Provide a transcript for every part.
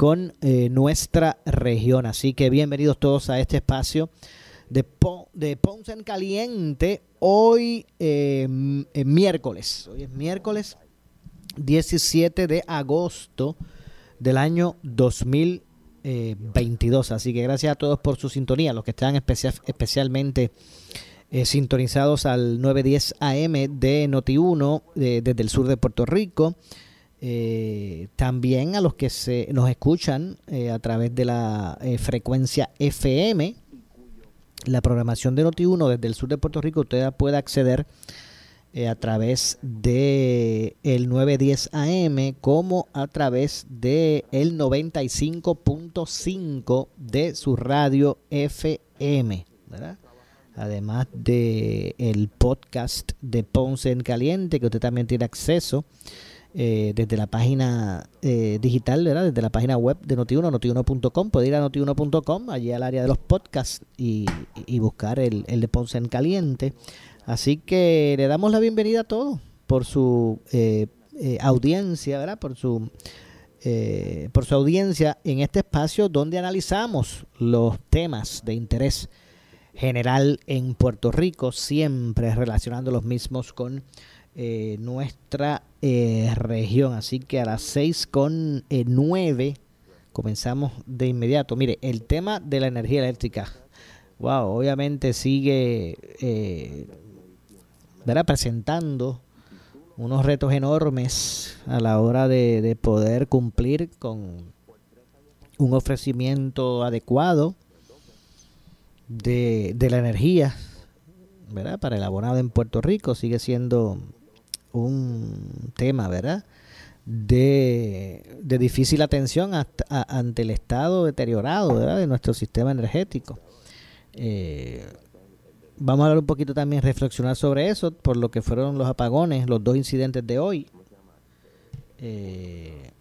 con eh, nuestra región. Así que bienvenidos todos a este espacio de, de Ponce en Caliente, hoy eh, miércoles, hoy es miércoles 17 de agosto del año 2022. Así que gracias a todos por su sintonía, los que están especialmente eh, sintonizados al 910 AM de Noti1 desde el sur de Puerto Rico. Eh, también a los que se, nos escuchan a través de la frecuencia FM la programación de Noti1 desde el sur de Puerto Rico, usted puede acceder eh, a través de el 910 AM como a través de el 95.5 de su radio FM, Además de el podcast de Ponce en Caliente que usted también tiene acceso eh, desde la página eh, digital, ¿verdad? desde la página web de Notiuno, notiuno.com. Puede ir a notiuno.com, allí al área de los podcasts y, buscar el, el, de Ponce en Caliente. Así que le damos la bienvenida a todos por su eh, audiencia, ¿verdad? Por su, por su audiencia en este espacio donde analizamos los temas de interés general en Puerto Rico, siempre relacionando los mismos con eh, nuestra eh, región. Así que a las 6 con 9 eh, comenzamos de inmediato. Mire, el tema de la energía eléctrica. Wow, obviamente sigue ¿verdad? presentando unos retos enormes a la hora de, poder cumplir con un ofrecimiento adecuado de, de la energía ¿verdad? para el abonado en Puerto Rico. Sigue siendo un tema, ¿verdad? De, difícil atención ante el estado deteriorado ¿verdad? de nuestro sistema energético. Eh, vamos a hablar un poquito también, reflexionar sobre eso, por lo que fueron los apagones, los dos incidentes de hoy. Eh,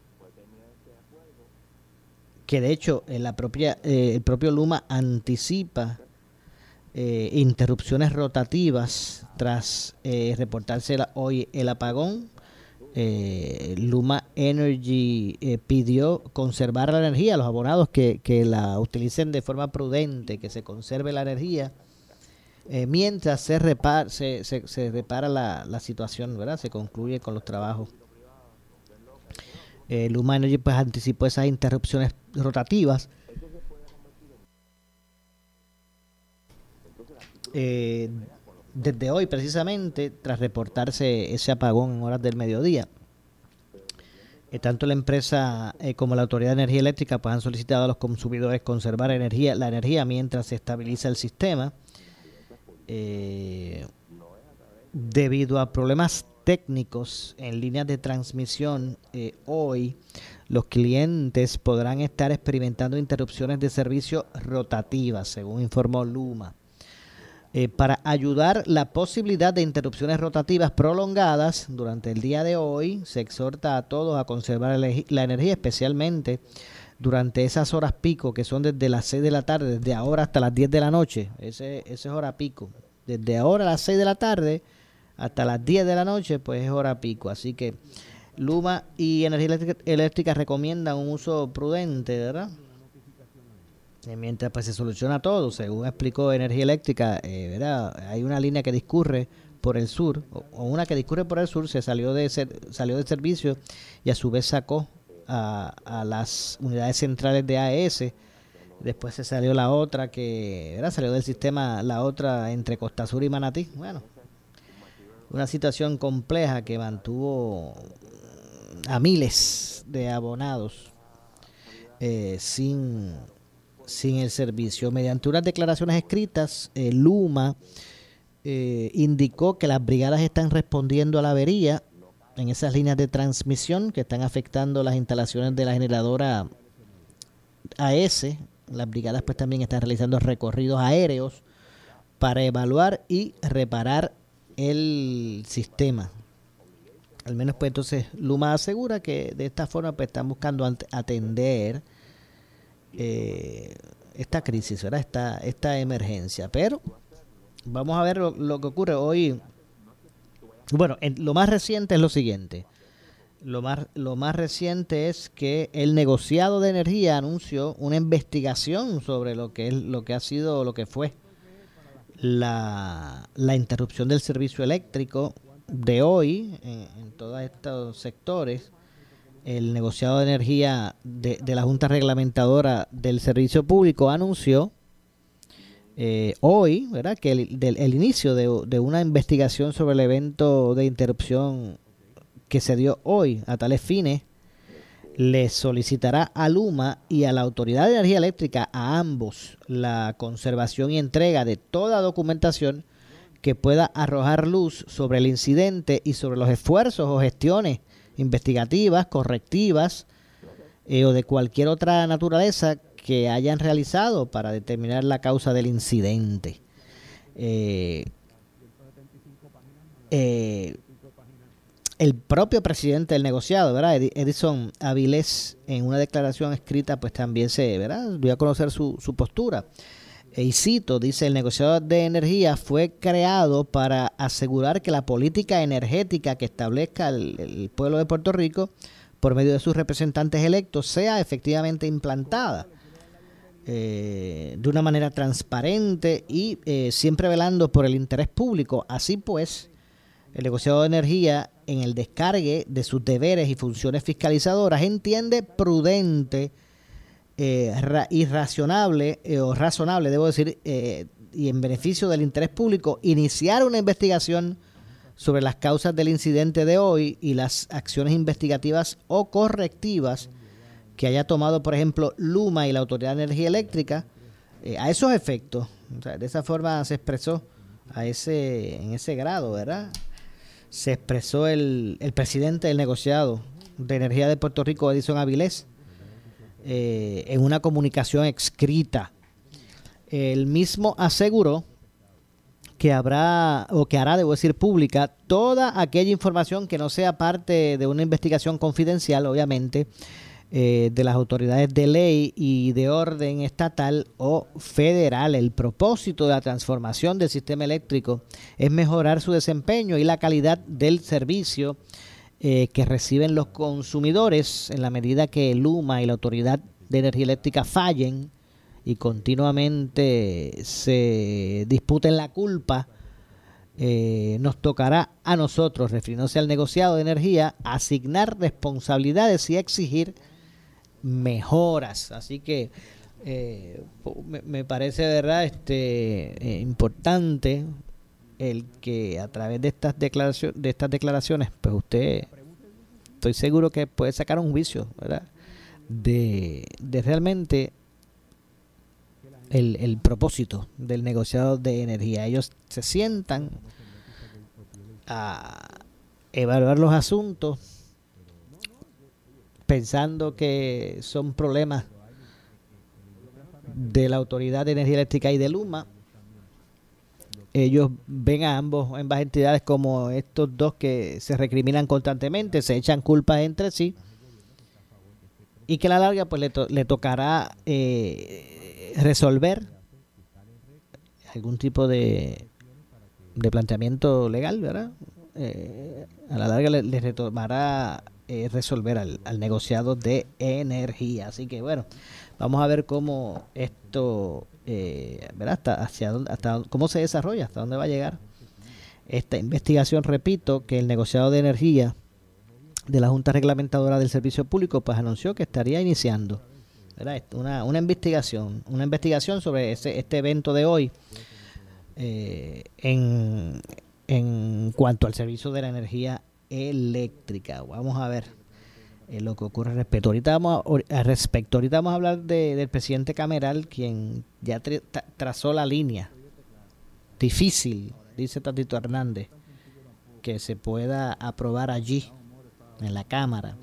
que de hecho en la propia, eh, el propio Luma anticipa eh, interrupciones rotativas tras eh, reportarse hoy el apagón. Eh, Luma Energy pidió conservar la energía, los abonados que, la utilicen de forma prudente, que se conserve la energía, mientras se, repara, se, se, repara la, la, situación, ¿verdad? Se concluye con los trabajos. Luma Energy pues anticipó esas interrupciones rotativas eh, desde hoy precisamente, tras reportarse ese apagón en horas del mediodía, eh, tanto la empresa eh, como la Autoridad de Energía Eléctrica pues, han solicitado a los consumidores conservar energía, la energía mientras se estabiliza el sistema. Debido a problemas técnicos en líneas de transmisión, hoy los clientes podrán estar experimentando interrupciones de servicio rotativas, según informó Luma. Eh, para ayudar la posibilidad de interrupciones rotativas prolongadas durante el día de hoy. Se exhorta a todos a conservar la energía, especialmente durante esas horas pico que son desde las 6 de la tarde, desde ahora hasta las 10 de la noche. Ese, es hora pico. Desde ahora a las 6 de la tarde hasta las 10 de la noche, pues es hora pico. Así que Luma y Energía eléctrica recomiendan un uso prudente, ¿verdad? Eh, mientras pues se soluciona todo, según explicó Energía Eléctrica, eh, ¿verdad? hay una línea que discurre por el sur, o, una que discurre por el sur, se salió de, salió de servicio y a su vez sacó a, las unidades centrales de AES Después se salió la otra que era salió del sistema la otra entre Costa Sur y Manatí. Bueno, una situación compleja que mantuvo a miles de abonados eh, sin, sin el servicio. Mediante unas declaraciones escritas, eh, Luma eh, indicó que las brigadas están respondiendo a la avería en esas líneas de transmisión que están afectando las instalaciones de la generadora AS. Las brigadas pues también están realizando recorridos aéreos para evaluar y reparar el sistema. Al menos pues entonces Luma asegura que de esta forma pues están buscando atender eh, esta crisis, ¿verdad? Esta, esta emergencia. Pero vamos a ver lo, que ocurre hoy. Bueno, lo más reciente es lo siguiente. Lo más, lo más reciente es que el negociado de energía anunció una investigación sobre lo que es lo que ha sido lo que fue la, la interrupción del servicio eléctrico de hoy en, todos estos sectores. El negociado de energía de, la Junta Reglamentadora del Servicio Público anunció eh, hoy, ¿verdad? Que el, del, el inicio de, de, una investigación sobre el evento de interrupción que se dio hoy a tales fines, le solicitará a Luma y a la Autoridad de Energía Eléctrica, a ambos, la conservación y entrega de toda documentación que pueda arrojar luz sobre el incidente y sobre los esfuerzos o gestiones investigativas, correctivas eh, o de cualquier otra naturaleza que hayan realizado para determinar la causa del incidente. Eh, eh, el propio presidente del negociado, ¿verdad? Edison Avilés, en una declaración escrita, pues también se, ¿verdad? Voy a conocer su, su postura. Y cito, dice, el negociador de energía fue creado para asegurar que la política energética que establezca el pueblo de Puerto Rico por medio de sus representantes electos sea efectivamente implantada eh, de una manera transparente y eh, siempre velando por el interés público. Así pues, el negociado de energía en el descargue de sus deberes y funciones fiscalizadoras entiende prudente eh, y razonable, o razonable, debo decir, y en beneficio del interés público, iniciar una investigación sobre las causas del incidente de hoy y las acciones investigativas o correctivas que haya tomado, por ejemplo, Luma y la Autoridad de Energía Eléctrica eh, a esos efectos. de esa forma se expresó a ese, en ese grado, ¿verdad? Se expresó el, el presidente del negociado de energía de Puerto Rico, Edison Avilés, eh, en una comunicación escrita. El mismo aseguró que habrá o que hará, debo decir, pública toda aquella información que no sea parte de una investigación confidencial, obviamente, eh, de las autoridades de ley y de orden estatal o federal. El propósito de la transformación del sistema eléctrico es mejorar su desempeño y la calidad del servicio eh, que reciben los consumidores en la medida que Luma y la Autoridad de Energía Eléctrica fallen y continuamente se disputen la culpa. Eh, nos tocará a nosotros, refiriéndose al negociado de energía, asignar responsabilidades y exigir mejoras. Así que eh, me, parece verdad este eh, importante el que a través de estas declaraciones de estas declaraciones pues usted estoy seguro que puede sacar un juicio ¿verdad? De, de realmente el, el propósito del negociado de energía ellos se sientan a evaluar los asuntos pensando que son problemas de la Autoridad de Energía Eléctrica y de Luma. Ellos ven a ambos, ambas entidades como estos dos que se recriminan constantemente, se echan culpas entre sí y que a la larga pues le, le tocará eh, resolver algún tipo de, de planteamiento legal, ¿verdad? Eh, a la larga le, retomará eh, resolver al, negociado de energía. Así que bueno, vamos a ver cómo esto, eh, Hasta, hacia dónde, hasta cómo se desarrolla, hasta dónde va a llegar esta investigación. Repito que el negociado de energía de la Junta Reglamentadora del Servicio Público pues anunció que estaría iniciando Una, una investigación, una investigación sobre ese, este evento de hoy eh, en, en cuanto al servicio de la energía eléctrica. Vamos a ver eh, lo que ocurre respecto. Ahorita vamos a, respecto. Ahorita vamos a hablar del presidente Cameral, quien ya trazó la línea. Difícil, dice Tatito Hernández, que se pueda aprobar allí, en la Cámara,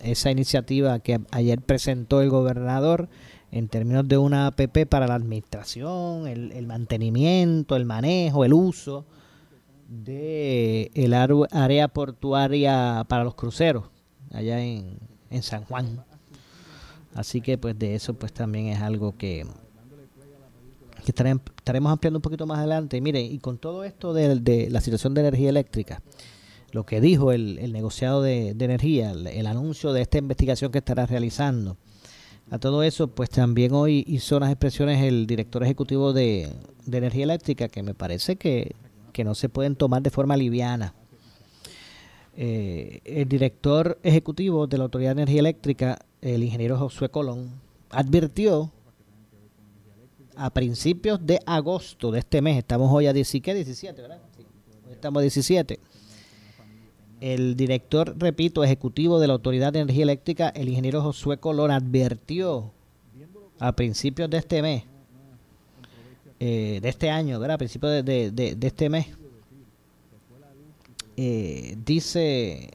esa iniciativa que ayer presentó el gobernador en términos de una APP para la administración, el, el mantenimiento, el manejo, el uso de el área portuaria para los cruceros allá en, en San Juan. Así que pues de eso pues también es algo que, que estaremos, ampliando un poquito más adelante. Mire, y con todo esto de, la situación de energía eléctrica, lo que dijo el, el negociado de, energía, el, anuncio de esta investigación que estará realizando, a todo eso, pues también hoy hizo unas expresiones el director ejecutivo de, de energía eléctrica que me parece que que no se pueden tomar de forma liviana. Eh, el director ejecutivo de la Autoridad de Energía Eléctrica, el ingeniero Josué Colón, advirtió a principios de agosto de este mes, estamos hoy a 17, ¿verdad? estamos a 17. El director, repito, ejecutivo de la Autoridad de Energía Eléctrica, el ingeniero Josué Colón, advirtió a principios de este mes eh, de este año, ¿verdad? A principios de, este mes, eh, dice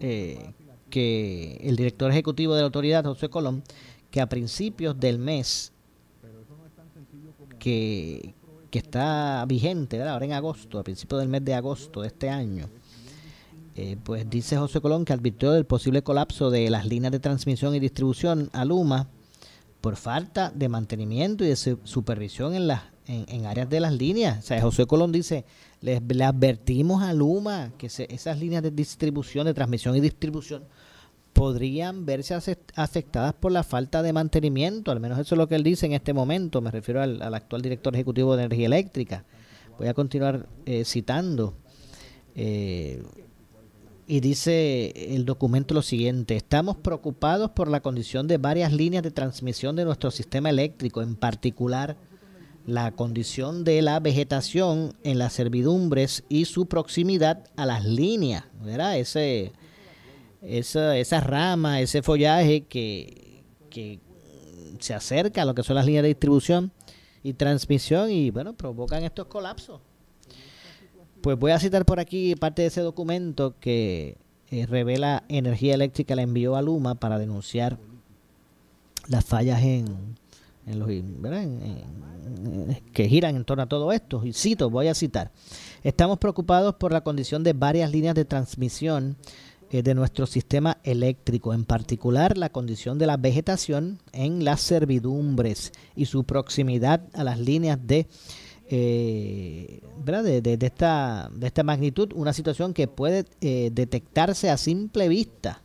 eh, que el director ejecutivo de la autoridad, José Colón, que a principios del mes que, que está vigente, ahora en agosto, a principios del mes de agosto de este año, pues dice José Colón que advirtió del posible colapso de las líneas de transmisión y distribución a Luma por falta de mantenimiento y de supervisión en las en, áreas de las líneas. O sea, José Colón dice, le, advertimos a Luma que esas líneas de distribución, de transmisión y distribución, podrían verse afectadas por la falta de mantenimiento. Al menos eso es lo que él dice en este momento. Me refiero al, actual director ejecutivo de Energía Eléctrica. Voy a continuar eh, citando. Eh, y dice el documento lo siguiente, estamos preocupados por la condición de varias líneas de transmisión de nuestro sistema eléctrico, en particular la condición de la vegetación en las servidumbres y su proximidad a las líneas, ¿verdad? Ese, esa, esa rama, ese follaje que, que se acerca a lo que son las líneas de distribución y transmisión y bueno, provocan estos colapsos. Pues voy a citar por aquí parte de ese documento que eh, revela Energía Eléctrica la envió a Luma para denunciar las fallas en, en los que giran en torno a todo esto. Y cito, voy a citar. Estamos preocupados por la condición de varias líneas de transmisión eh, de nuestro sistema eléctrico, en particular la condición de la vegetación en las servidumbres y su proximidad a las líneas de eh, De, esta, de esta magnitud, una situación que puede eh, detectarse a simple vista.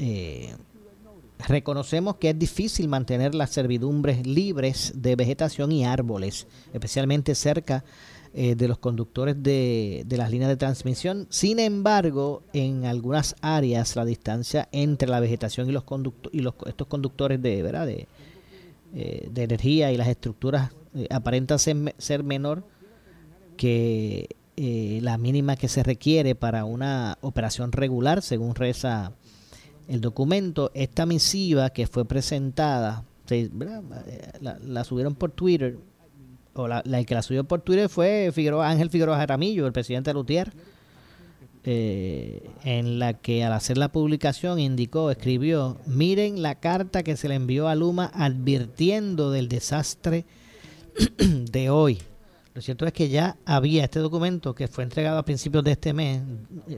Eh, reconocemos que es difícil mantener las servidumbres libres de vegetación y árboles, especialmente cerca eh, de los conductores de, de, las líneas de transmisión. Sin embargo, en algunas áreas la distancia entre la vegetación y los, y los estos conductores de, ¿verdad? de, eh, de energía y las estructuras eh, aparentan ser, menor que la mínima que se requiere para una operación regular, según reza el documento. Esta misiva que fue presentada, la, subieron por Twitter, o la, que la subió por Twitter fue Figueroa, Ángel Figueroa Jaramillo, el presidente de Lutier eh, en la que al hacer la publicación indicó, escribió, miren la carta que se le envió a Luma advirtiendo del desastre de hoy. Lo cierto es que ya había este documento que fue entregado a principios de este mes,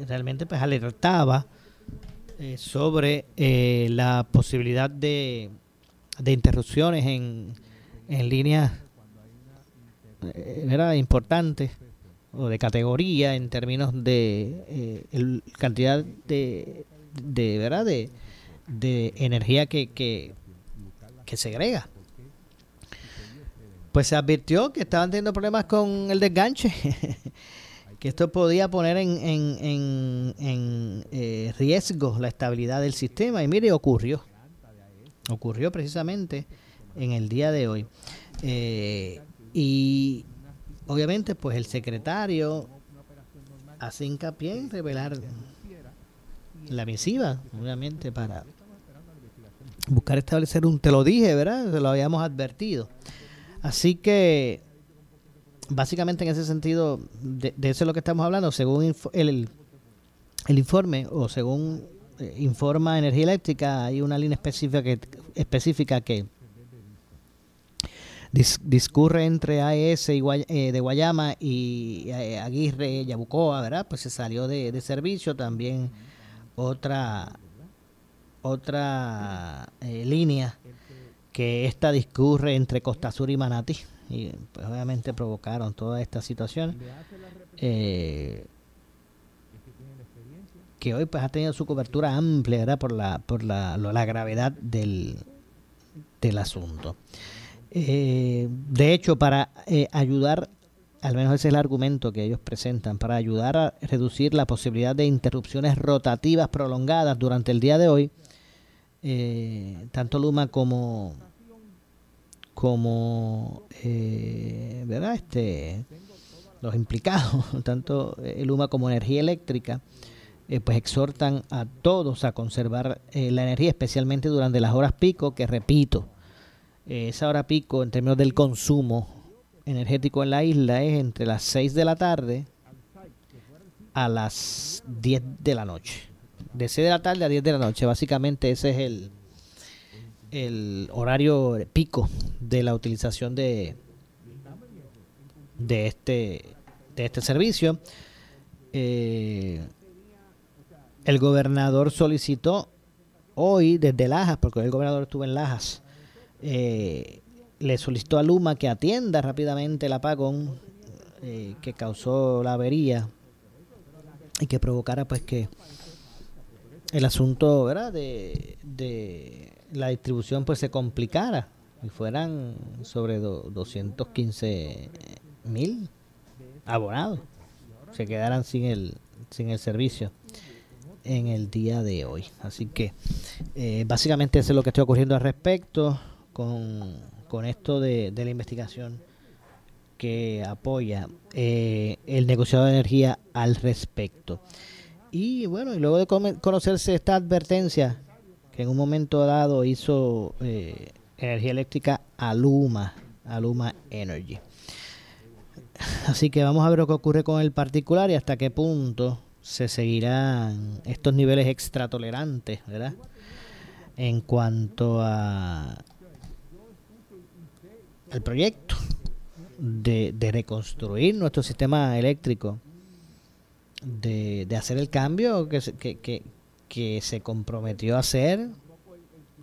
realmente pues alertaba eh, sobre eh, la posibilidad de, de interrupciones en, en líneas era importante o de categoría en términos de eh, el, cantidad de, de verdad de, de energía que, que, que segrega. Pues se advirtió que estaban teniendo problemas con el desganche que esto podía poner en, en, en, eh, riesgo la estabilidad del sistema. Y mire, ocurrió. Ocurrió precisamente en el día de hoy. Eh, y obviamente, pues el secretario hace hincapié en revelar la misiva, obviamente, para buscar establecer un, te lo dije, ¿verdad? Se lo habíamos advertido. Así que, básicamente en ese sentido, de, eso es lo que estamos hablando, según el, el, informe o según eh, informa Energía Eléctrica, hay una línea específica que, específica que discurre entre AES y eh, de Guayama y eh, Aguirre, Yabucoa, ¿verdad? Pues se salió de, de servicio. También otra otra eh, línea que esta discurre entre Costa Sur y Manatí y pues obviamente provocaron toda esta situación eh, que hoy pues ha tenido su cobertura amplia ¿verdad? por la por la, la gravedad del, del asunto eh, de hecho para ayudar al menos ese es el argumento que ellos presentan, para ayudar a reducir la posibilidad de interrupciones rotativas prolongadas durante el día de hoy, eh, tanto Luma como como eh, verdad este los implicados tanto eh, Luma como energía eléctrica pues exhortan a todos a conservar la energía especialmente durante las horas pico que repito esa hora pico en términos del consumo energético en la isla es entre las 6 de la tarde a las 10 de la noche. De 6 de la tarde a 10 de la noche. Básicamente ese es el, el horario pico de la utilización de, de, este, de este servicio. Eh, el gobernador solicitó hoy desde Lajas, porque el gobernador estuvo en Lajas, eh, le solicitó a Luma que atienda rápidamente el apagón eh, que causó la avería y que provocara pues que el asunto ¿verdad? De, de la distribución pues se complicara y fueran sobre 215 mil abonados se quedaran sin el sin el servicio en el día de hoy así que eh, básicamente eso es lo que está ocurriendo al respecto con con esto de, la investigación que apoya eh, el negociado de energía al respecto. Y bueno, y luego de conocerse esta advertencia que en un momento dado hizo eh, Energía Eléctrica a Luma, a Luma Energy. Así que vamos a ver lo que ocurre con el particular y hasta qué punto se seguirán estos niveles extratolerantes, ¿verdad? En cuanto a el proyecto de, reconstruir nuestro sistema eléctrico, de, hacer el cambio que, que, que, se comprometió a hacer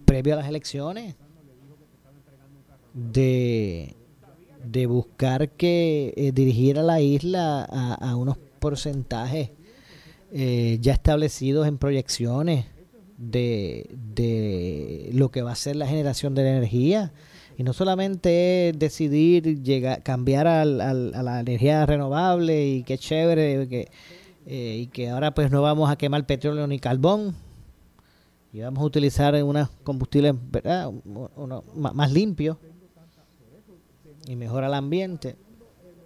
previo a las elecciones, de, de buscar que eh, dirigiera la isla a, unos porcentajes eh, ya establecidos en proyecciones de, de lo que va a ser la generación de energía. Y no solamente decidir llegar, cambiar al, a la energía renovable y qué chévere que, eh, y que ahora pues no vamos a quemar petróleo ni carbón. Y vamos a utilizar unos combustibles más limpios y mejora el ambiente.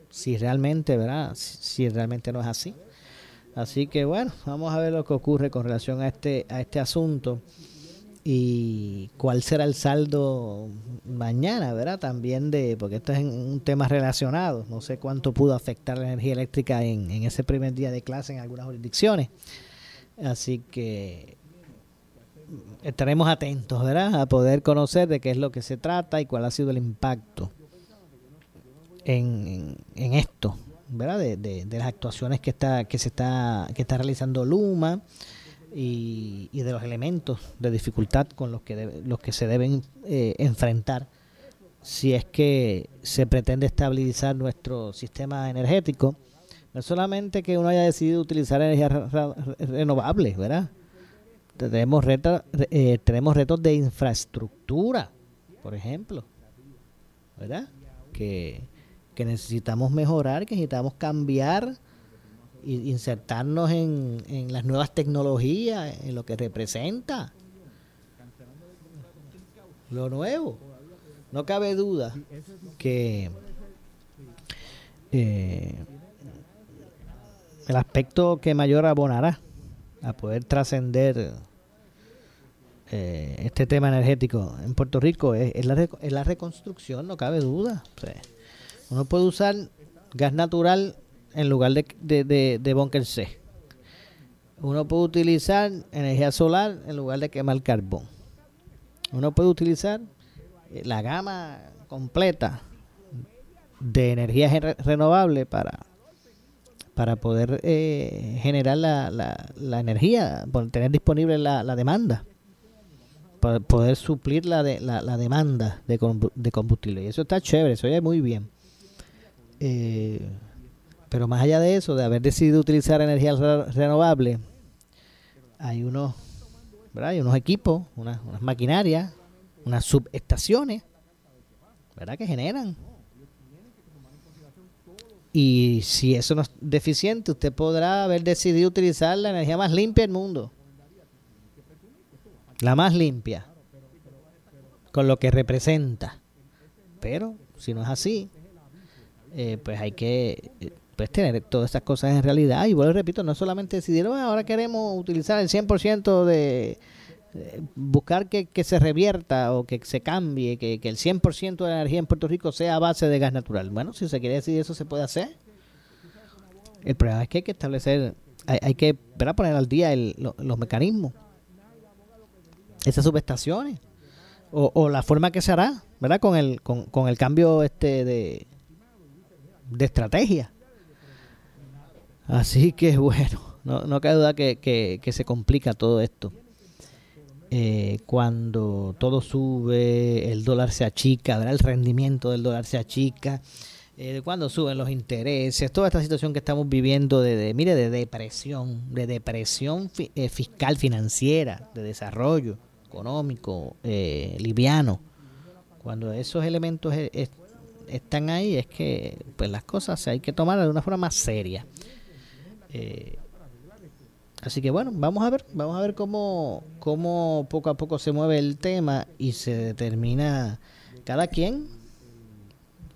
Si realmente verdad si realmente no es así. Así que bueno vamos a ver lo que ocurre con relación a este a este asunto y cuál será el saldo mañana, ¿verdad? También de, porque esto es un tema relacionado, no sé cuánto pudo afectar la energía eléctrica en, en ese primer día de clase en algunas jurisdicciones. Así que estaremos atentos, ¿verdad? A poder conocer de qué es lo que se trata y cuál ha sido el impacto en, en, esto, ¿verdad? De, de, de, las actuaciones que está que se está que está realizando Luma y, de los elementos de dificultad con los que, los que se deben eh, enfrentar si es que se pretende estabilizar nuestro sistema energético. No es solamente que uno haya decidido utilizar energías renovables, ¿verdad? Tenemos retos, eh, tenemos retos de infraestructura, por ejemplo, ¿verdad? Que, que necesitamos mejorar, que necesitamos cambiar insertarnos en, las nuevas tecnologías, en lo que representa lo nuevo. No cabe duda que eh, el aspecto que mayor abonará a poder trascender eh, este tema energético en Puerto Rico es, la, la, reconstrucción, no cabe duda. uno puede usar gas natural en lugar de, de, de, bunker C. Uno puede utilizar energía solar en lugar de quemar carbón. Uno puede utilizar eh, la gama completa de energías renovables para, para poder eh, generar la, la, energía, tener disponible la, la demanda, para poder suplir la, de, la, demanda de, de combustible. Y eso está chévere, eso oye muy bien. Eh, pero más allá de eso, de haber decidido utilizar energías renovables, hay unos, hay unos equipos, unas, unas maquinarias, unas subestaciones, ¿verdad? Que generan y si eso no es deficiente, usted podrá haber decidido utilizar la energía más limpia del mundo. La más limpia. Con lo que representa. Pero si no es así, eh, pues hay que eh, pues tener todas estas cosas en realidad. Y vuelvo repito, no solamente decidir, ahora queremos utilizar el 100% de, buscar que, se revierta o que se cambie, que, el 100% de la energía en Puerto Rico sea a base de gas natural. Bueno, si se quiere decir eso, se puede hacer. El problema es que hay que establecer, hay, que poner al día los mecanismos, esas subestaciones, o, la forma que se hará, ¿verdad? Con el, con, el cambio este de, de estrategia. Así que bueno, no, no cabe duda que, que se complica todo esto. Eh, cuando todo sube, el dólar se achica, el rendimiento del dólar se achica, eh, cuando suben los intereses, toda esta situación que estamos viviendo de, mire, de depresión, de depresión eh, fiscal financiera, de desarrollo económico, liviano. Cuando esos elementos están ahí, es que pues las cosas hay que tomarlas de una forma más seria. Así que bueno, vamos a ver, vamos a ver cómo, cómo poco a poco se mueve el tema y se determina cada quien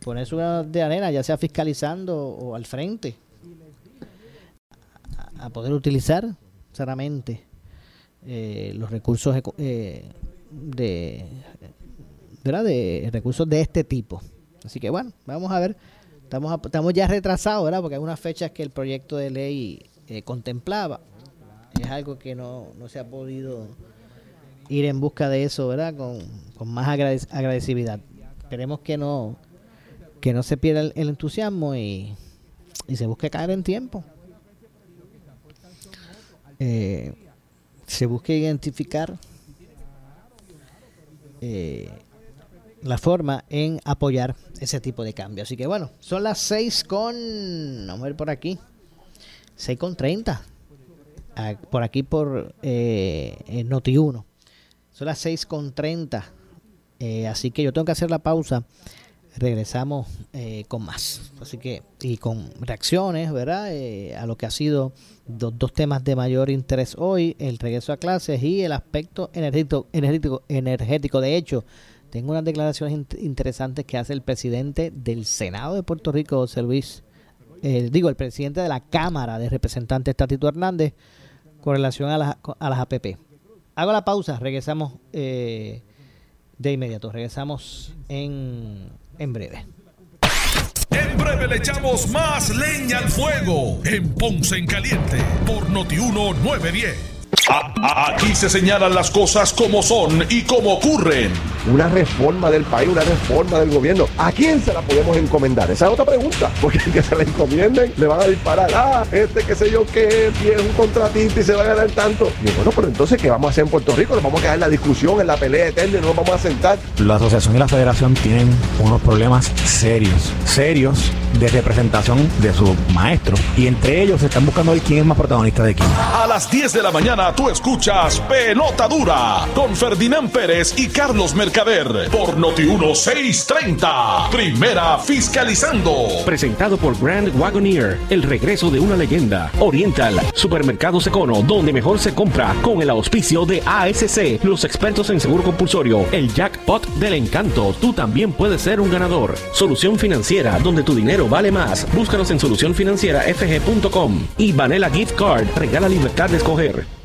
poner su de arena, ya sea fiscalizando o al frente, a, poder utilizar claramente eh, los recursos eh, de, ¿verdad? de recursos de este tipo. Así que bueno, vamos a ver. Estamos, estamos ya retrasados, ¿verdad? Porque hay unas fechas que el proyecto de ley eh, contemplaba es algo que no, se ha podido ir en busca de eso, ¿verdad? Con, más agradecibilidad. Esperemos que no, que no se pierda el, entusiasmo y, se busque caer en tiempo. Eh, se busque identificar eh, la forma en apoyar ese tipo de cambio. Así que bueno, son las 6 con, vamos a ver por aquí, 6 con 30 por aquí por eh, Noti1. Son las 6.30. Eh, así que yo tengo que hacer la pausa. Regresamos eh, con más. Así que, y con reacciones, ¿verdad? Eh, a lo que ha sido dos temas de mayor interés hoy: el regreso a clases y el aspecto energético. energético, energético. De hecho, tengo unas declaraciones interesantes que hace el presidente del Senado de Puerto Rico, José Luis. digo, el presidente de la Cámara de Representantes, Tatito Hernández con relación a las, a las APP. Hago la pausa, regresamos eh, de inmediato, regresamos en, en breve. En breve le echamos más leña al fuego en Ponce en Caliente por Notiuno 910. Aquí se señalan las cosas como son y como ocurren. Una reforma del país, una reforma del gobierno. ¿A quién se la podemos encomendar? Esa es otra pregunta. Porque el que se la encomienden le van a disparar. Ah, este qué sé yo qué, tiene un contratista y se va a ganar tanto. Y bueno, pero entonces, ¿qué vamos a hacer en Puerto Rico? Nos vamos a quedar en la discusión, en la pelea eterna y no nos vamos a sentar. La asociación y la federación tienen unos problemas serios, serios de representación de sus maestros. Y entre ellos se están buscando ver quién es más protagonista de quién. A las 10 de la mañana tú escuchas Pelota Dura con Ferdinand Pérez y Carlos Mercader por Noti 1630. Primera fiscalizando. Presentado por Grand Wagoneer, el regreso de una leyenda. Oriental, Supermercados Econo, donde mejor se compra con el auspicio de ASC, los expertos en seguro compulsorio, el jackpot del encanto. Tú también puedes ser un ganador. Solución financiera, donde tu dinero vale más. Búscanos en solucionfinancierafg.com y Vanilla Gift Card regala libertad de escoger.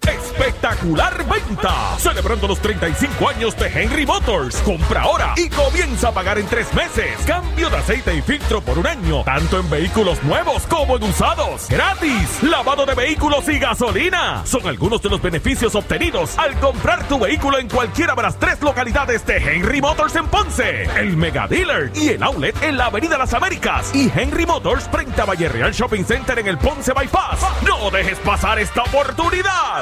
Espectacular venta. Celebrando los 35 años de Henry Motors. Compra ahora y comienza a pagar en tres meses. Cambio de aceite y filtro por un año. Tanto en vehículos nuevos como en usados. Gratis. Lavado de vehículos y gasolina. Son algunos de los beneficios obtenidos al comprar tu vehículo en cualquiera de las tres localidades de Henry Motors en Ponce. El Mega Dealer y el Outlet en la Avenida Las Américas. Y Henry Motors frente a Valle Real Shopping Center en el Ponce Bypass. No dejes pasar esta oportunidad.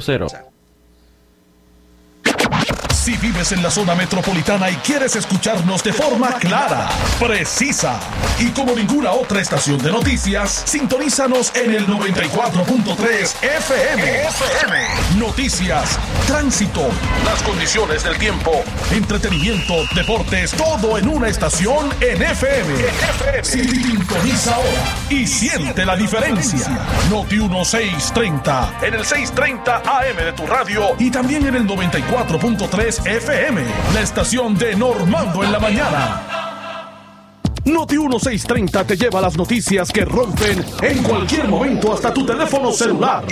0-0. Si vives en la zona metropolitana y quieres escucharnos de forma clara, precisa y como ninguna otra estación de noticias, sintonízanos en el 94.3 FM. FM. Noticias, tránsito, las condiciones del tiempo, entretenimiento, deportes, todo en una estación en FM. Sintoniza ahora y siente la diferencia. Noti 1630 en el 630 AM de tu radio y también en el 94.3 FM, la estación de Normando en la mañana. Noti 1630 te lleva las noticias que rompen en cualquier momento hasta tu teléfono celular.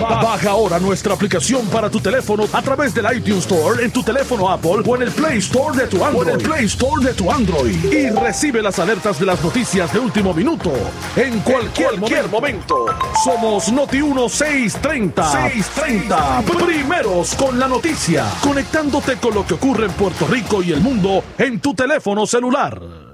Baja ahora nuestra aplicación para tu teléfono a través del iTunes Store en tu teléfono Apple o en el Play Store de tu Android. Play Store de tu Android y recibe las alertas de las noticias de último minuto en cualquier, momento. Somos Noti 1630. 630. Primeros con la noticia, conectándote con lo que ocurre en Puerto Rico y el mundo en tu teléfono celular.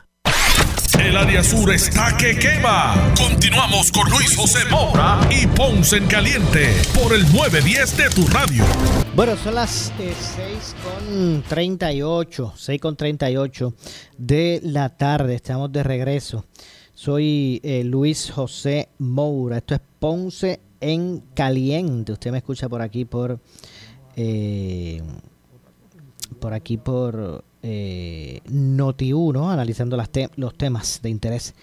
El área sur está que quema. Continuamos con Luis José Moura y Ponce en Caliente por el 910 de tu radio. Bueno, son las eh, 6 con 38, 6 con 38 de la tarde. Estamos de regreso. Soy eh, Luis José Moura. Esto es Ponce en Caliente. Usted me escucha por aquí por eh, por aquí por eh, Noti1, analizando las los temas de interés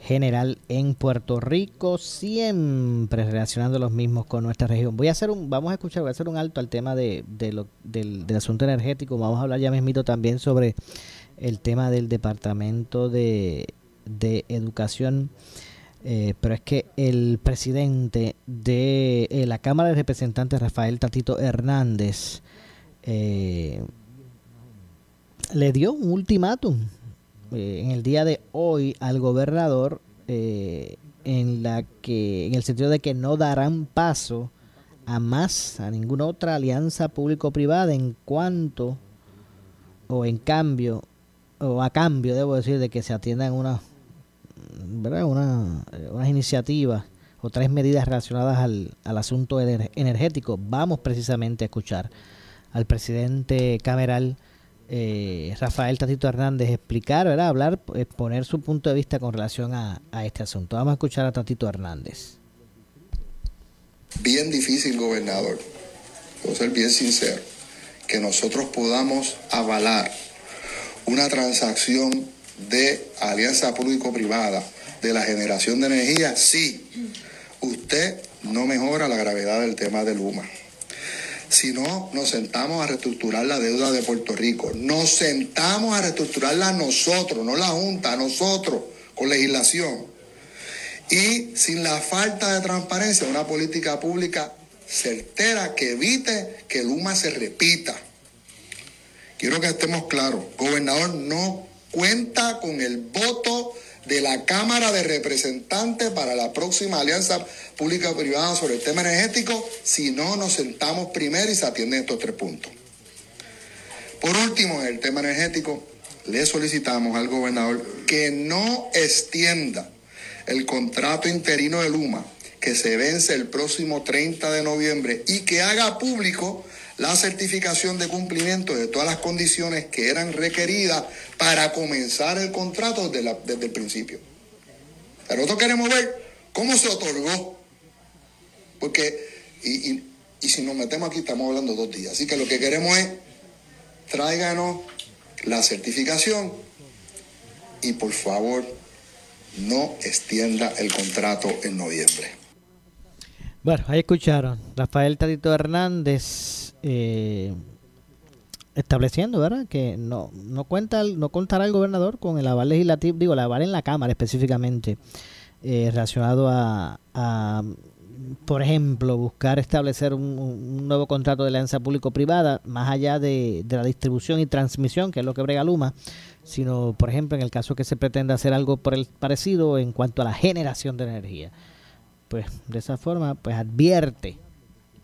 general en Puerto Rico, siempre relacionando los mismos con nuestra región. Voy a hacer un, vamos a escuchar, voy a hacer un alto al tema de, de lo- del, del asunto energético. Vamos a hablar ya mismito también sobre el tema del departamento de, de educación. Eh, pero es que el presidente de eh, la Cámara de Representantes, Rafael Tatito Hernández, eh, le dio un ultimátum eh, en el día de hoy al gobernador eh, en la que en el sentido de que no darán paso a más a ninguna otra alianza público-privada en cuanto o en cambio o a cambio debo decir de que se atiendan unas. Una, eh, unas iniciativas o tres medidas relacionadas al, al asunto ener- energético vamos precisamente a escuchar al presidente cameral eh, Rafael Tatito Hernández explicar, ¿verdad? hablar, exponer su punto de vista con relación a, este asunto. Vamos a escuchar a Tatito Hernández. bien difícil, gobernador, puedo ser bien sincero, que nosotros podamos avalar una transacción de alianza público-privada de la generación de energía si usted no mejora la gravedad del tema de Luma. Si no, nos sentamos a reestructurar la deuda de Puerto Rico. Nos sentamos a reestructurarla nosotros, no la Junta, nosotros, con legislación y sin la falta de transparencia, una política pública certera que evite que Luma se repita. Quiero que estemos claros, gobernador no cuenta con el voto de la Cámara de Representantes para la próxima alianza pública-privada sobre el tema energético si no nos sentamos primero y se atienden estos tres puntos. Por último, en el tema energético, le solicitamos al gobernador que no extienda el contrato interino de Luma que se vence el próximo 30 de noviembre y que haga público la certificación de cumplimiento de todas las condiciones que eran requeridas para comenzar el contrato desde, el principio. Pero nosotros queremos ver cómo se otorgó. Porque, y, y- y si nos metemos aquí, estamos hablando dos días. Así que lo que queremos es, tráiganos la certificación y por favor, no extienda el contrato en noviembre. Bueno, ahí escucharon. Rafael Tatito Hernández eh, estableciendo, ¿verdad? Que no, no cuenta, no contará el gobernador con el aval legislativo, digo, el aval en la Cámara específicamente, eh, relacionado a, por ejemplo, buscar establecer un, nuevo contrato de alianza público-privada, más allá de, de la distribución y transmisión, que es lo que brega Luma, sino, por ejemplo, en el caso que se pretenda hacer algo por el parecido en cuanto a la generación de energía pues de esa forma pues advierte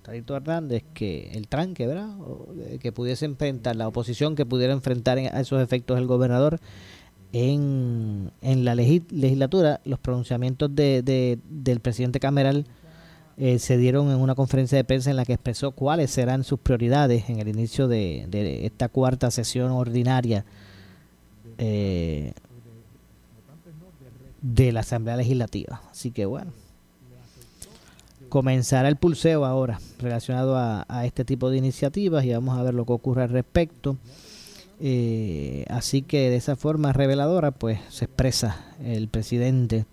Tadito Hernández que el tranque, ¿verdad? Eh, que pudiese enfrentar, la oposición que pudiera enfrentar en- a esos efectos el gobernador en, en la legi- legislatura, los pronunciamientos de, de- del presidente Cameral eh, se dieron en una conferencia de prensa en la que expresó cuáles serán sus prioridades en el inicio de, de esta cuarta sesión ordinaria eh, de la Asamblea Legislativa. Así que bueno, comenzará el pulseo ahora relacionado a, este tipo de iniciativas y vamos a ver lo que ocurre al respecto. Eh, así que de esa forma reveladora, pues se expresa el presidente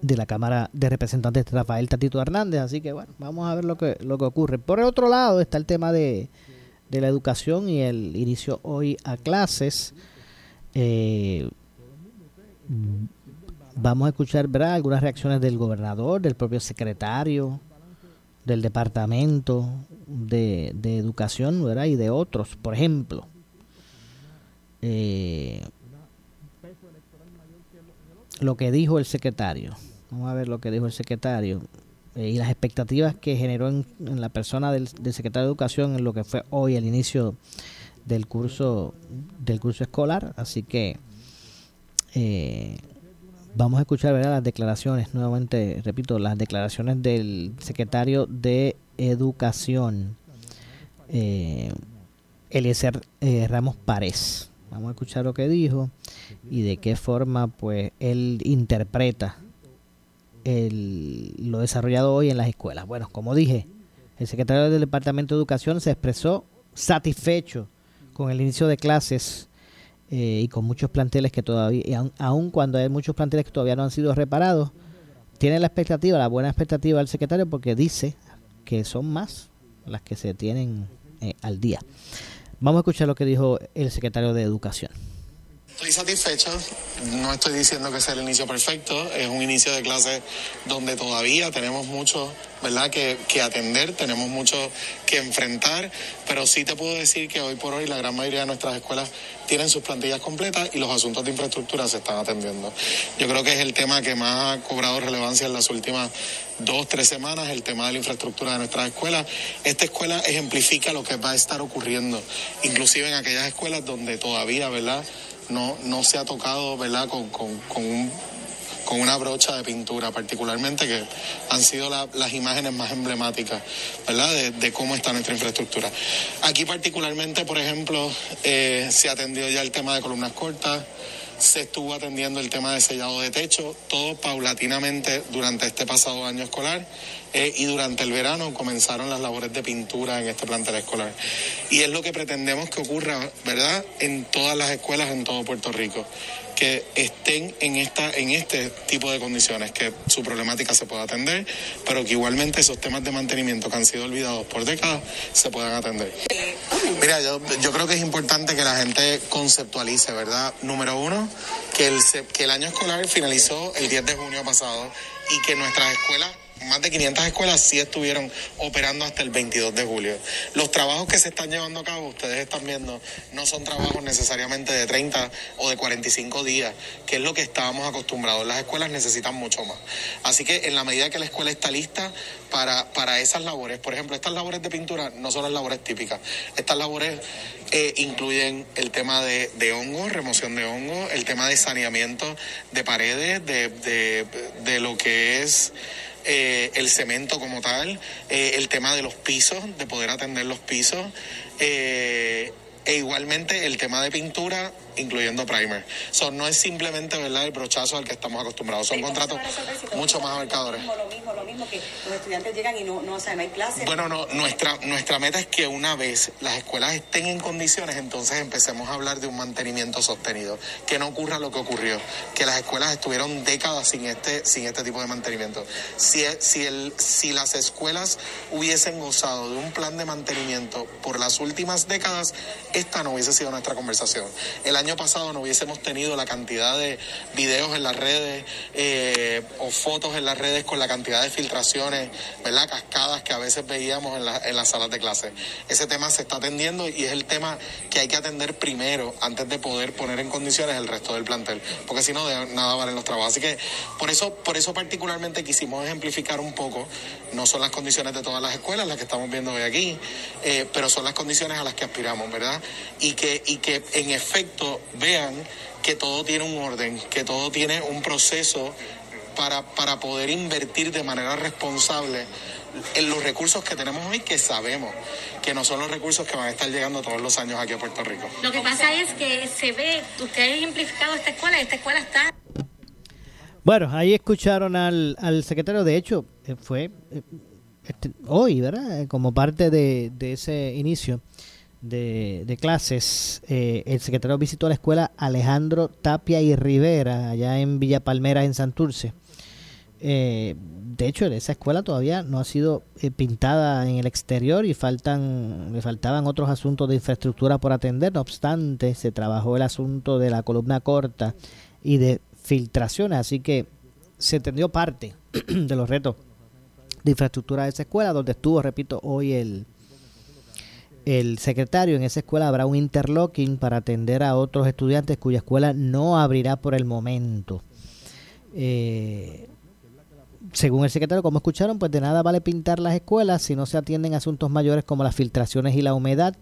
de la Cámara de Representantes, Rafael Tatito Hernández. Así que bueno, vamos a ver lo que, lo que ocurre. Por el otro lado está el tema de, de la educación y el inicio hoy a clases. Eh, vamos a escuchar ¿verdad? algunas reacciones del gobernador, del propio secretario, del departamento de, educación ¿verdad? y de otros, por ejemplo. Eh, lo que dijo el secretario. Vamos a ver lo que dijo el secretario eh, y las expectativas que generó en, la persona del, secretario de Educación en lo que fue hoy el inicio del curso del curso escolar. Así que eh, vamos a escuchar las declaraciones, nuevamente repito, las declaraciones del secretario de Educación, eh, Eliezer eh, Ramos Párez. Vamos a escuchar lo que dijo y de qué forma pues él interpreta el, lo desarrollado hoy en las escuelas. Bueno, como dije, el secretario del Departamento de Educación se expresó satisfecho con el inicio de clases eh, y con muchos planteles que todavía, aun, cuando hay muchos planteles que todavía no han sido reparados, tiene la expectativa, la buena expectativa del secretario porque dice que son más las que se tienen eh, al día. Vamos a escuchar lo que dijo el secretario de Educación. Estoy satisfecho, no estoy diciendo que sea el inicio perfecto, es un inicio de clase donde todavía tenemos mucho ¿verdad? Que, que, atender, tenemos mucho que enfrentar, pero sí te puedo decir que hoy por hoy la gran mayoría de nuestras escuelas tienen sus plantillas completas y los asuntos de infraestructura se están atendiendo. Yo creo que es el tema que más ha cobrado relevancia en las últimas dos, tres semanas, el tema de la infraestructura de nuestras escuelas. Esta escuela ejemplifica lo que va a estar ocurriendo, inclusive en aquellas escuelas donde todavía, ¿verdad? No, no se ha tocado, ¿verdad? Con, con, con un con una brocha de pintura, particularmente que han sido las imágenes más emblemáticas, ¿verdad? De, cómo está nuestra infraestructura. Aquí particularmente, por ejemplo, eh, se atendió ya el tema de columnas cortas, se estuvo atendiendo el tema de sellado de techo, todo paulatinamente durante este pasado año escolar eh, y durante el verano comenzaron las labores de pintura en este plantel escolar. Y es lo que pretendemos que ocurra, ¿verdad?, en todas las escuelas en todo Puerto Rico que estén en esta en este tipo de condiciones, que su problemática se pueda atender, pero que igualmente esos temas de mantenimiento que han sido olvidados por décadas se puedan atender. Mira, yo, yo creo que es importante que la gente conceptualice, ¿verdad? Número uno, que el, que el año escolar finalizó el 10 de junio pasado y que nuestras escuelas más de 500 escuelas sí estuvieron operando hasta el 22 de julio. Los trabajos que se están llevando a cabo, ustedes están viendo, no son trabajos necesariamente de 30 o de 45 días, que es lo que estábamos acostumbrados. Las escuelas necesitan mucho más. Así que en la medida que la escuela está lista para, para esas labores, por ejemplo, estas labores de pintura no son las labores típicas. Estas labores eh, incluyen el tema de, de hongo, remoción de hongo, el tema de saneamiento de paredes, de, de, de lo que es eh, el cemento como tal, eh, el tema de los pisos, de poder atender los pisos, eh, e igualmente el tema de pintura incluyendo primer. So, no es simplemente ¿verdad? el brochazo al que estamos acostumbrados, son contratos mucho más abarcadores. Lo mismo, lo mismo que los estudiantes llegan y no, no, o hay clases. Bueno, no, nuestra, nuestra meta es que una vez las escuelas estén en condiciones, entonces empecemos a hablar de un mantenimiento sostenido, que no ocurra lo que ocurrió, que las escuelas estuvieron décadas sin este, sin este tipo de mantenimiento. Si, si, el, si las escuelas hubiesen gozado de un plan de mantenimiento por las últimas décadas, esta no hubiese sido nuestra conversación. El año pasado no hubiésemos tenido la cantidad de videos en las redes eh, o fotos en las redes con la cantidad de filtraciones, ¿verdad? Cascadas que a veces veíamos en, en las salas de clase. Ese tema se está atendiendo y es el tema que hay que atender primero antes de poder poner en condiciones el resto del plantel, porque si no, de nada valen los trabajos. Así que por eso, por eso particularmente quisimos ejemplificar un poco, no son las condiciones de todas las escuelas las que estamos viendo hoy aquí, eh, pero son las condiciones a las que aspiramos, ¿verdad? Y que, y que en efecto vean que todo tiene un orden, que todo tiene un proceso para, para poder invertir de manera responsable en los recursos que tenemos hoy, que sabemos que no son los recursos que van a estar llegando todos los años aquí a Puerto Rico. Lo que pasa es que se ve, usted ha ejemplificado esta escuela, esta escuela está... Bueno, ahí escucharon al, al secretario, de hecho, eh, fue eh, este, hoy, ¿verdad? Como parte de, de ese inicio de, clases, eh, el secretario visitó la escuela Alejandro Tapia y Rivera, allá en Villa Palmera, en Santurce. Eh, de hecho, esa escuela todavía no ha sido eh, pintada en el exterior y faltan, le faltaban otros asuntos de infraestructura por atender. No obstante, se trabajó el asunto de la columna corta y de filtraciones, así que se tendió parte de los retos de infraestructura de esa escuela, donde estuvo, repito, hoy el, el secretario. En esa escuela habrá un interlocking para atender a otros estudiantes cuya escuela no abrirá por el momento. Eh, según el secretario, como escucharon, pues de nada vale pintar las escuelas si no se atienden asuntos mayores como las filtraciones y la humedad.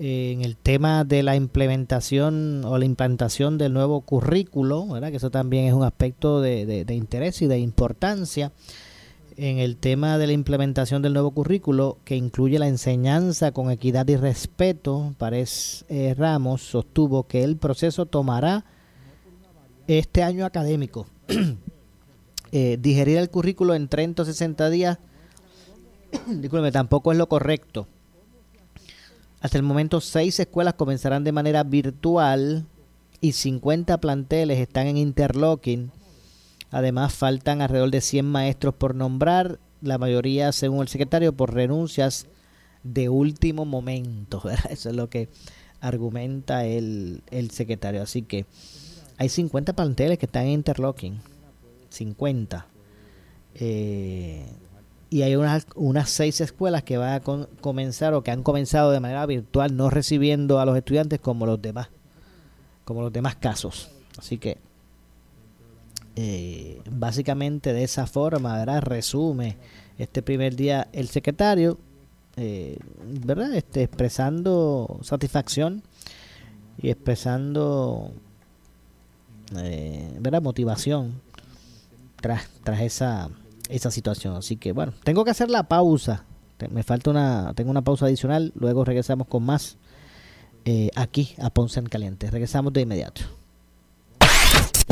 Eh, en el tema de la implementación o la implantación del nuevo currículo, ¿verdad? que eso también es un aspecto de, interés y de importancia. En el tema de la implementación del nuevo currículo, que incluye la enseñanza con equidad y respeto, Párez eh, Ramos sostuvo que el proceso tomará este año académico. Eh, digerir el currículo en 30 o 60 días, discúlpeme, tampoco es lo correcto. Hasta el momento, seis escuelas comenzarán de manera virtual y 50 planteles están en interlocking. Además, faltan alrededor de 100 maestros por nombrar, la mayoría, según el secretario, por renuncias de último momento. Eso es lo que argumenta el, el secretario. Así que hay 50 planteles que están en interlocking. 50. Eh, y hay unas, unas seis escuelas que van a comenzar o que han comenzado de manera virtual, no recibiendo a los estudiantes como los demás, como los demás casos. Así que eh, básicamente de esa forma, ¿verdad? Resume este primer día el secretario, eh, ¿verdad? Este, expresando satisfacción y expresando, ¿verdad? Motivación tras, tras esa, esa situación. Así que bueno, tengo que hacer la pausa. Me falta una, tengo una pausa adicional. Luego regresamos con más eh, aquí a Ponce en Caliente. Regresamos de inmediato.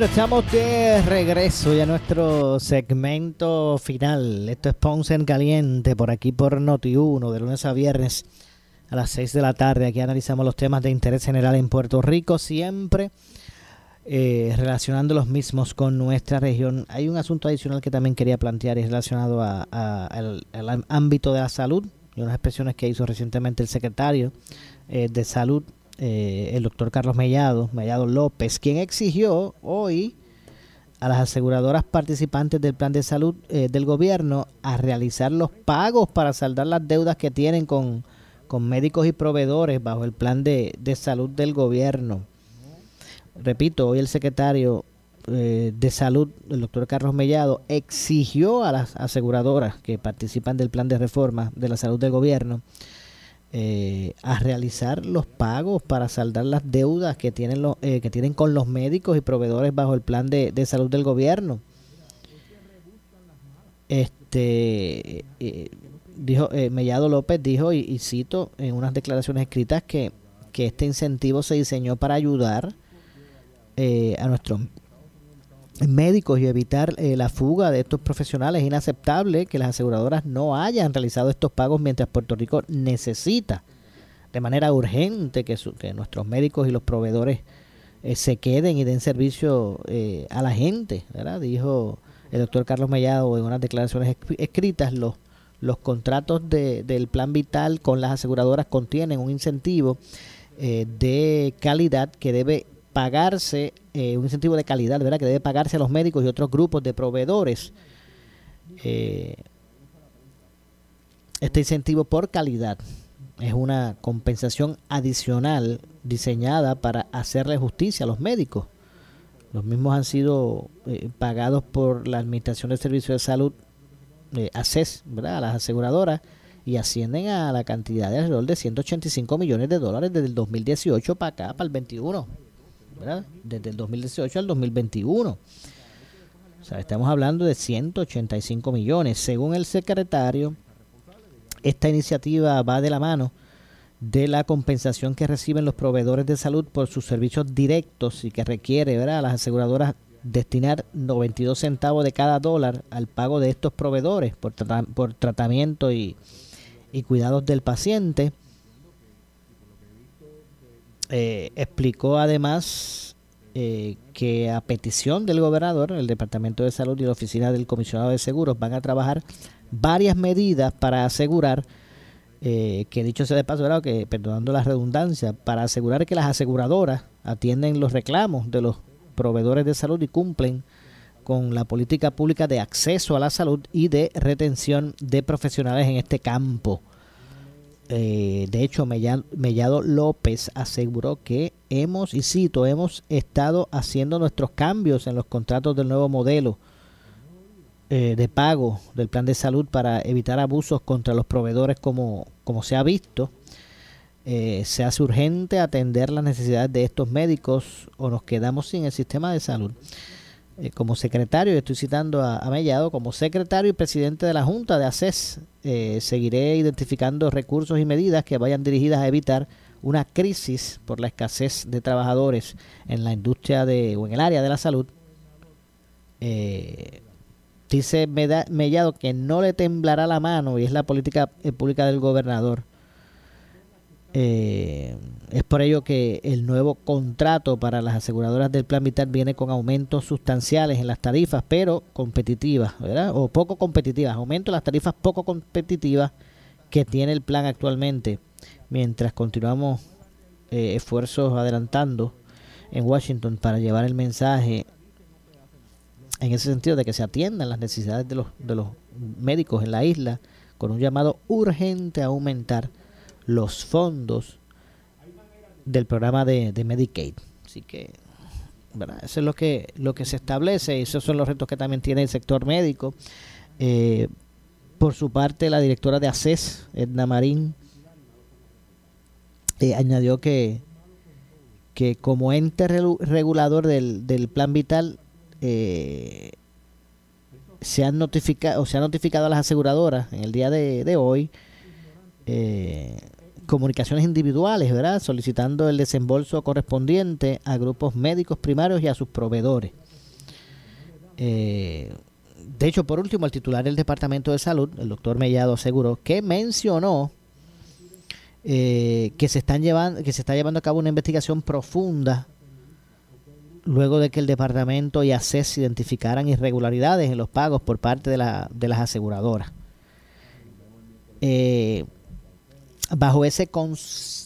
Bueno, estamos de regreso ya a nuestro segmento final. Esto es Ponce en Caliente, por aquí por Noti1, de lunes a viernes a las 6 de la tarde. Aquí analizamos los temas de interés general en Puerto Rico, siempre eh, relacionando los mismos con nuestra región. Hay un asunto adicional que también quería plantear y relacionado al, ámbito de la salud y unas expresiones que hizo recientemente el secretario eh, de Salud eh, el doctor Carlos Mellado, Mellado López, quien exigió hoy a las aseguradoras participantes del plan de salud eh, del gobierno a realizar los pagos para saldar las deudas que tienen con, médicos y proveedores bajo el plan de, salud del gobierno. Repito, hoy el secretario eh, de salud, el doctor Carlos Mellado, exigió a las aseguradoras que participan del plan de reforma de la salud del gobierno eh, a realizar los pagos para saldar las deudas que tienen, los, eh, que tienen con los médicos y proveedores bajo el plan de, salud del gobierno. Este eh, dijo Mellado López dijo y, cito en unas declaraciones escritas que, que este incentivo se diseñó para ayudar a nuestros médicos y evitar eh, la fuga de estos profesionales. Es inaceptable que las aseguradoras no hayan realizado estos pagos mientras Puerto Rico necesita de manera urgente que, que nuestros médicos y los proveedores eh, se queden y den servicio eh, a la gente. Dijo el doctor Carlos Mellado en unas declaraciones escritas, los, los contratos de, del plan vital con las aseguradoras contienen un incentivo de calidad que debe pagarse, eh, un incentivo de calidad, ¿verdad? Que debe pagarse a los médicos y otros grupos de proveedores. Eh, este incentivo por calidad es una compensación adicional diseñada para hacerle justicia a los médicos. Los mismos han sido eh, pagados por la Administración de Servicios de Salud, ACES, ¿verdad? a las aseguradoras, y ascienden a la cantidad de alrededor de 185 millones de dólares desde el 2018 para acá, para el 21 desde el 2018 al 2021. O sea, estamos hablando de 185 millones. Según el secretario, esta iniciativa va de la mano de la compensación que reciben los proveedores de salud por sus servicios directos y que requiere ¿verdad? a las aseguradoras destinar 92 centavos de cada dólar al pago de estos proveedores por, por tratamiento y, y cuidados del paciente. Eh, explicó además eh, que a petición del gobernador, el Departamento de Salud y la Oficina del Comisionado de Seguros van a trabajar varias medidas para asegurar eh, que dicho sea de paso, que perdonando la redundancia, para asegurar que las aseguradoras atienden los reclamos de los proveedores de salud y cumplen con la política pública de acceso a la salud y de retención de profesionales en este campo. Eh, de hecho, Mellado, López aseguró que hemos, y cito, hemos estado haciendo nuestros cambios en los contratos del nuevo modelo eh, de pago del plan de salud para evitar abusos contra los proveedores como, como se ha visto. Eh, se hace urgente atender las necesidades de estos médicos o nos quedamos sin el sistema de salud. Eh, como secretario, estoy citando a, Mellado, como secretario y presidente de la Junta de ACES, eh, seguiré identificando recursos y medidas que vayan dirigidas a evitar una crisis por la escasez de trabajadores en la industria de, o en el área de la salud. Eh, dice Mellado que no le temblará la mano y es la política pública del gobernador eh, es por ello que el nuevo contrato para las aseguradoras del plan vital viene con aumentos sustanciales en las tarifas, pero competitivas, ¿verdad? O poco competitivas, aumento en las tarifas poco competitivas que tiene el plan actualmente, mientras continuamos eh, esfuerzos adelantando en Washington para llevar el mensaje en ese sentido de que se atiendan las necesidades de los, de los médicos en la isla con un llamado urgente a aumentar los fondos del programa de, Medicaid. Así que, Eso es lo que, lo que se establece y esos son los retos que también tiene el sector médico. Eh, por su parte, la directora de ACES, Edna Marín, eh, añadió que, que como ente regulador del, del plan vital, eh, se han notificado o se ha notificado a las aseguradoras en el día de, de hoy eh, comunicaciones individuales, ¿verdad? Solicitando el desembolso correspondiente a grupos médicos primarios y a sus proveedores. Eh, de hecho, por último, el titular del Departamento de Salud, el doctor Mellado, aseguró que mencionó eh, que se están llevando, que se está llevando a cabo una investigación profunda luego de que el departamento y ACES identificaran irregularidades en los pagos por parte de, la, de las aseguradoras. Eh, Bajo ese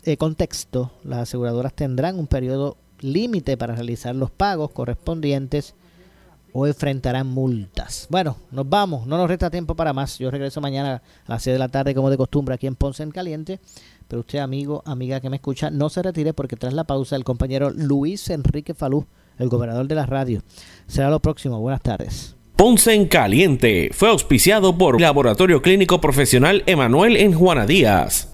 eh, contexto, las aseguradoras tendrán un periodo límite para realizar los pagos correspondientes o enfrentarán multas. Bueno, nos vamos, no nos resta tiempo para más. Yo regreso mañana a las 6 de la tarde como de costumbre aquí en Ponce en Caliente. Pero usted, amigo, amiga que me escucha, no se retire porque tras la pausa el compañero Luis Enrique Falú, el gobernador de la radio, será lo próximo. Buenas tardes. Ponce en Caliente fue auspiciado por Laboratorio Clínico Profesional Emanuel en Juana Díaz.